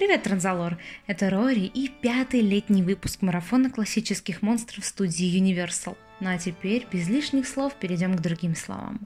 Привет, Транзалор! Это Рори и пятый летний выпуск марафона классических монстров студии Universal. Ну а теперь, без лишних слов, перейдем к другим словам.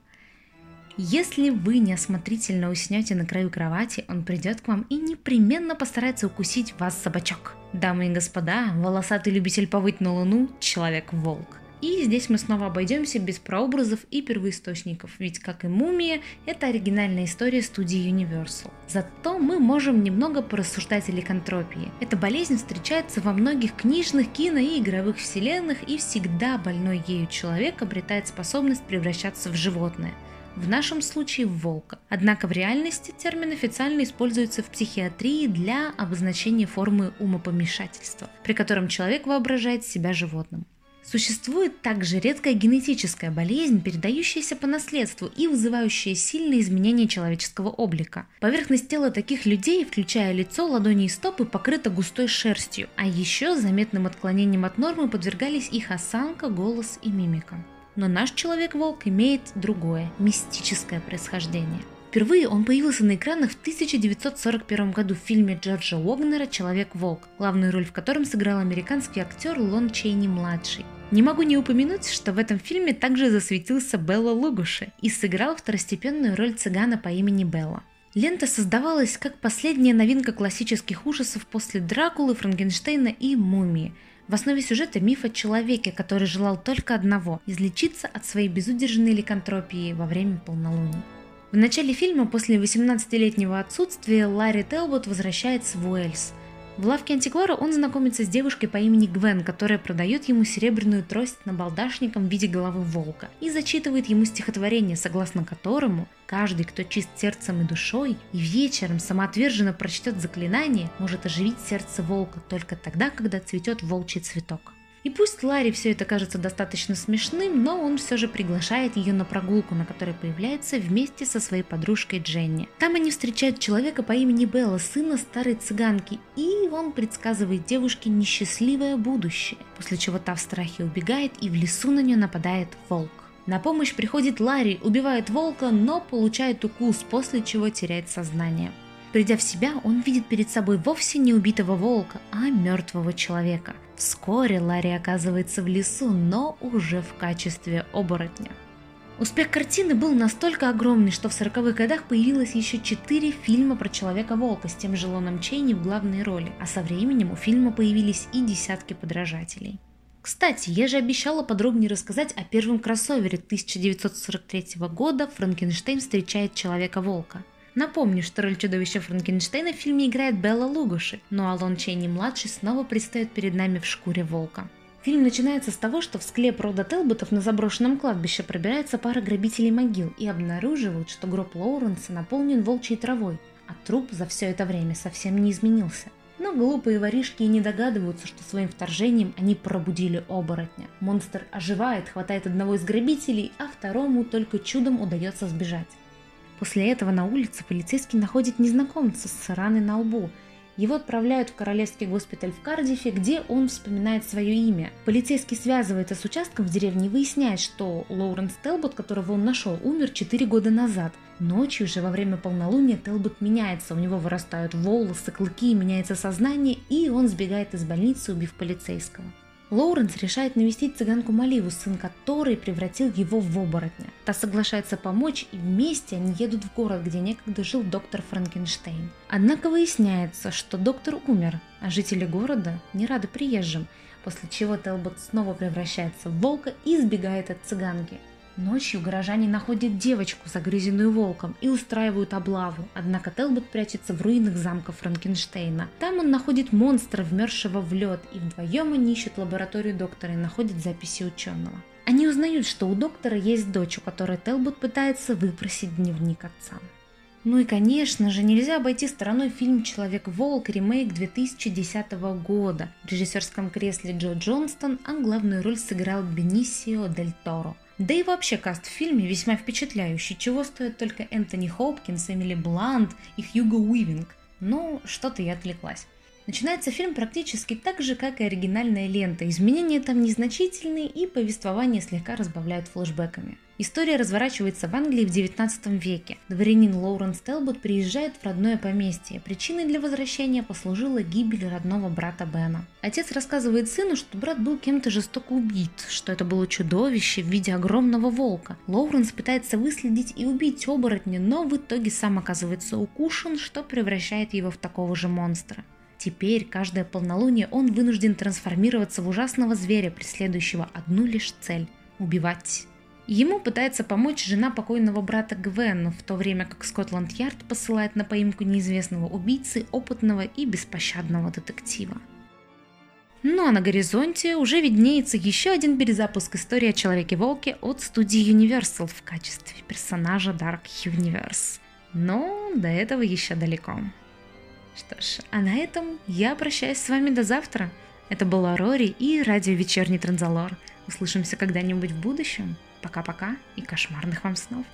Если вы неосмотрительно уснете на краю кровати, он придет к вам и непременно постарается укусить вас собачок. Дамы и господа, волосатый любитель повыть на луну – человек-волк. И здесь мы снова обойдемся без прообразов и первоисточников, ведь, как и «Мумия», это оригинальная история студии Universal. Зато мы можем немного порассуждать о ликантропии. Эта болезнь встречается во многих книжных, кино и игровых вселенных, и всегда больной ею человек обретает способность превращаться в животное в нашем случае в волка. Однако в реальности термин официально используется в психиатрии для обозначения формы умопомешательства, при котором человек воображает себя животным. Существует также редкая генетическая болезнь, передающаяся по наследству и вызывающая сильные изменения человеческого облика. Поверхность тела таких людей, включая лицо, ладони и стопы, покрыта густой шерстью, а еще заметным отклонением от нормы подвергались их осанка, голос и мимика. Но наш человек-волк имеет другое, мистическое происхождение. Впервые он появился на экранах в 1941 году в фильме Джорджа Уогнера «Человек-волк», главную роль в котором сыграл американский актер Лон Чейни-младший. Не могу не упомянуть, что в этом фильме также засветился Белла Лугуши и сыграл второстепенную роль цыгана по имени Белла. Лента создавалась как последняя новинка классических ужасов после Дракулы, Франкенштейна и Мумии. В основе сюжета миф о человеке, который желал только одного – излечиться от своей безудержной ликантропии во время полнолуния. В начале фильма после 18-летнего отсутствия Ларри Телбот возвращается в Уэльс. В лавке антиквара он знакомится с девушкой по имени Гвен, которая продает ему серебряную трость на балдашником в виде головы волка и зачитывает ему стихотворение, согласно которому каждый, кто чист сердцем и душой, и вечером самоотверженно прочтет заклинание, может оживить сердце волка только тогда, когда цветет волчий цветок. И пусть Ларри все это кажется достаточно смешным, но он все же приглашает ее на прогулку, на которой появляется вместе со своей подружкой Дженни. Там они встречают человека по имени Белла, сына старой цыганки, и он предсказывает девушке несчастливое будущее, после чего та в страхе убегает и в лесу на нее нападает волк. На помощь приходит Ларри, убивает волка, но получает укус, после чего теряет сознание. Придя в себя, он видит перед собой вовсе не убитого волка, а мертвого человека. Вскоре Ларри оказывается в лесу, но уже в качестве оборотня. Успех картины был настолько огромный, что в 40-х годах появилось еще четыре фильма про Человека-волка с тем же Лоном Чейни в главной роли, а со временем у фильма появились и десятки подражателей. Кстати, я же обещала подробнее рассказать о первом кроссовере 1943 года «Франкенштейн встречает Человека-волка». Напомню, что роль чудовища Франкенштейна в фильме играет Белла Лугуши, но Алон Чейни-младший снова предстает перед нами в шкуре волка. Фильм начинается с того, что в склеп рода Телботов на заброшенном кладбище пробирается пара грабителей могил и обнаруживают, что гроб Лоуренса наполнен волчьей травой, а труп за все это время совсем не изменился. Но глупые воришки и не догадываются, что своим вторжением они пробудили оборотня. Монстр оживает, хватает одного из грабителей, а второму только чудом удается сбежать. После этого на улице полицейский находит незнакомца с раной на лбу. Его отправляют в Королевский госпиталь в Кардифе, где он вспоминает свое имя. Полицейский связывается с участком в деревне и выясняет, что Лоуренс Телбот, которого он нашел, умер 4 года назад. Ночью же во время полнолуния Телбот меняется, у него вырастают волосы, клыки, меняется сознание, и он сбегает из больницы, убив полицейского. Лоуренс решает навестить цыганку Маливу, сын которой превратил его в оборотня. Та соглашается помочь, и вместе они едут в город, где некогда жил доктор Франкенштейн. Однако выясняется, что доктор умер, а жители города не рады приезжим, после чего Телбот снова превращается в волка и сбегает от цыганки. Ночью горожане находят девочку, загрызенную волком, и устраивают облаву, однако Телбот прячется в руинах замка Франкенштейна. Там он находит монстра, вмерзшего в лед, и вдвоем они ищут лабораторию доктора и находят записи ученого. Они узнают, что у доктора есть дочь, у которой Телбот пытается выпросить дневник отца. Ну и, конечно же, нельзя обойти стороной фильм «Человек-волк» ремейк 2010 года. В режиссерском кресле Джо Джонстон, а главную роль сыграл Бенисио Дель Торо. Да и вообще каст в фильме весьма впечатляющий, чего стоят только Энтони Хопкинс, Эмили Блант и Хьюго Уивинг. Ну, что-то я отвлеклась. Начинается фильм практически так же, как и оригинальная лента. Изменения там незначительные и повествование слегка разбавляют флешбеками. История разворачивается в Англии в 19 веке. Дворянин Лоуренс Телбот приезжает в родное поместье. Причиной для возвращения послужила гибель родного брата Бена. Отец рассказывает сыну, что брат был кем-то жестоко убит, что это было чудовище в виде огромного волка. Лоуренс пытается выследить и убить оборотня, но в итоге сам оказывается укушен, что превращает его в такого же монстра. Теперь каждое полнолуние он вынужден трансформироваться в ужасного зверя, преследующего одну лишь цель – убивать. Ему пытается помочь жена покойного брата Гвен, в то время как Скотланд-Ярд посылает на поимку неизвестного убийцы опытного и беспощадного детектива. Ну а на горизонте уже виднеется еще один перезапуск истории о Человеке-волке от студии Universal в качестве персонажа Dark Universe. Но до этого еще далеко. Что ж, а на этом я прощаюсь с вами до завтра. Это была Рори и радио Вечерний Транзалор. Услышимся когда-нибудь в будущем. Пока-пока и кошмарных вам снов.